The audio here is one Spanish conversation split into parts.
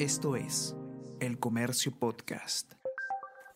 Esto es El Comercio Podcast.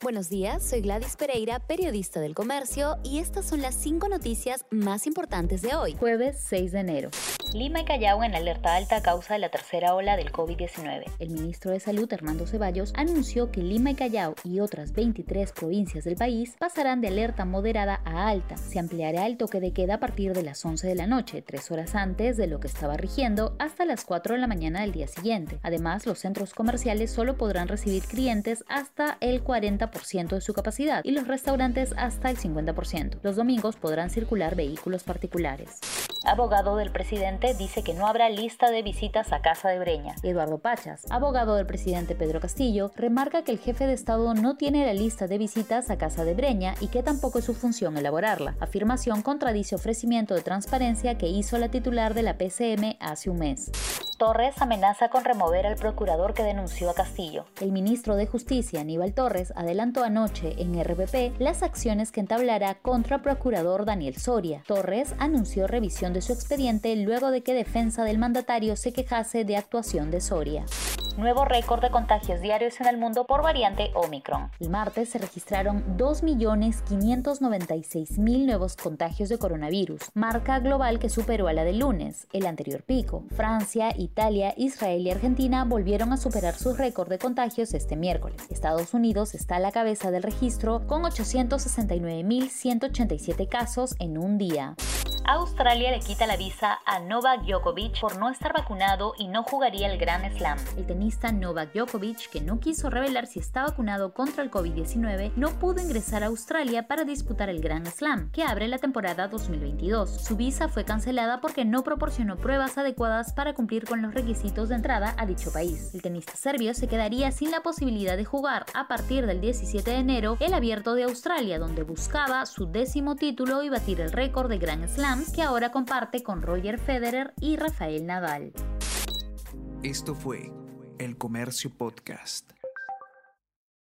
Buenos días, soy Gladys Pereira, periodista del comercio, y estas son las cinco noticias más importantes de hoy, jueves 6 de enero. Lima y Callao en alerta alta a causa de la tercera ola del COVID-19. El ministro de Salud, Hernando Ceballos, anunció que Lima y Callao y otras 23 provincias del país pasarán de alerta moderada a alta. Se ampliará el toque de queda a partir de las 11 de la noche, tres horas antes de lo que estaba rigiendo, hasta las 4 de la mañana del día siguiente. Además, los centros comerciales solo podrán recibir clientes hasta el 40% de su capacidad y los restaurantes hasta el 50%. Los domingos podrán circular vehículos particulares abogado del presidente, dice que no habrá lista de visitas a Casa de Breña. Eduardo Pachas, abogado del presidente Pedro Castillo, remarca que el jefe de Estado no tiene la lista de visitas a Casa de Breña y que tampoco es su función elaborarla. Afirmación contradice ofrecimiento de transparencia que hizo la titular de la PCM hace un mes. Torres amenaza con remover al procurador que denunció a Castillo. El ministro de Justicia, Aníbal Torres, adelantó anoche en RPP las acciones que entablará contra procurador Daniel Soria. Torres anunció revisión de su expediente luego de que defensa del mandatario se quejase de actuación de Soria nuevo récord de contagios diarios en el mundo por variante Omicron. El martes se registraron 2.596.000 nuevos contagios de coronavirus, marca global que superó a la del lunes, el anterior pico. Francia, Italia, Israel y Argentina volvieron a superar su récord de contagios este miércoles. Estados Unidos está a la cabeza del registro con 869.187 casos en un día. Australia le quita la visa a Novak Djokovic por no estar vacunado y no jugaría el Grand Slam. El tenista Novak Djokovic, que no quiso revelar si está vacunado contra el COVID-19, no pudo ingresar a Australia para disputar el Grand Slam, que abre la temporada 2022. Su visa fue cancelada porque no proporcionó pruebas adecuadas para cumplir con los requisitos de entrada a dicho país. El tenista serbio se quedaría sin la posibilidad de jugar a partir del 17 de enero el Abierto de Australia, donde buscaba su décimo título y batir el récord de Grand Slam que ahora comparte con Roger Federer y Rafael Nadal. Esto fue El Comercio Podcast.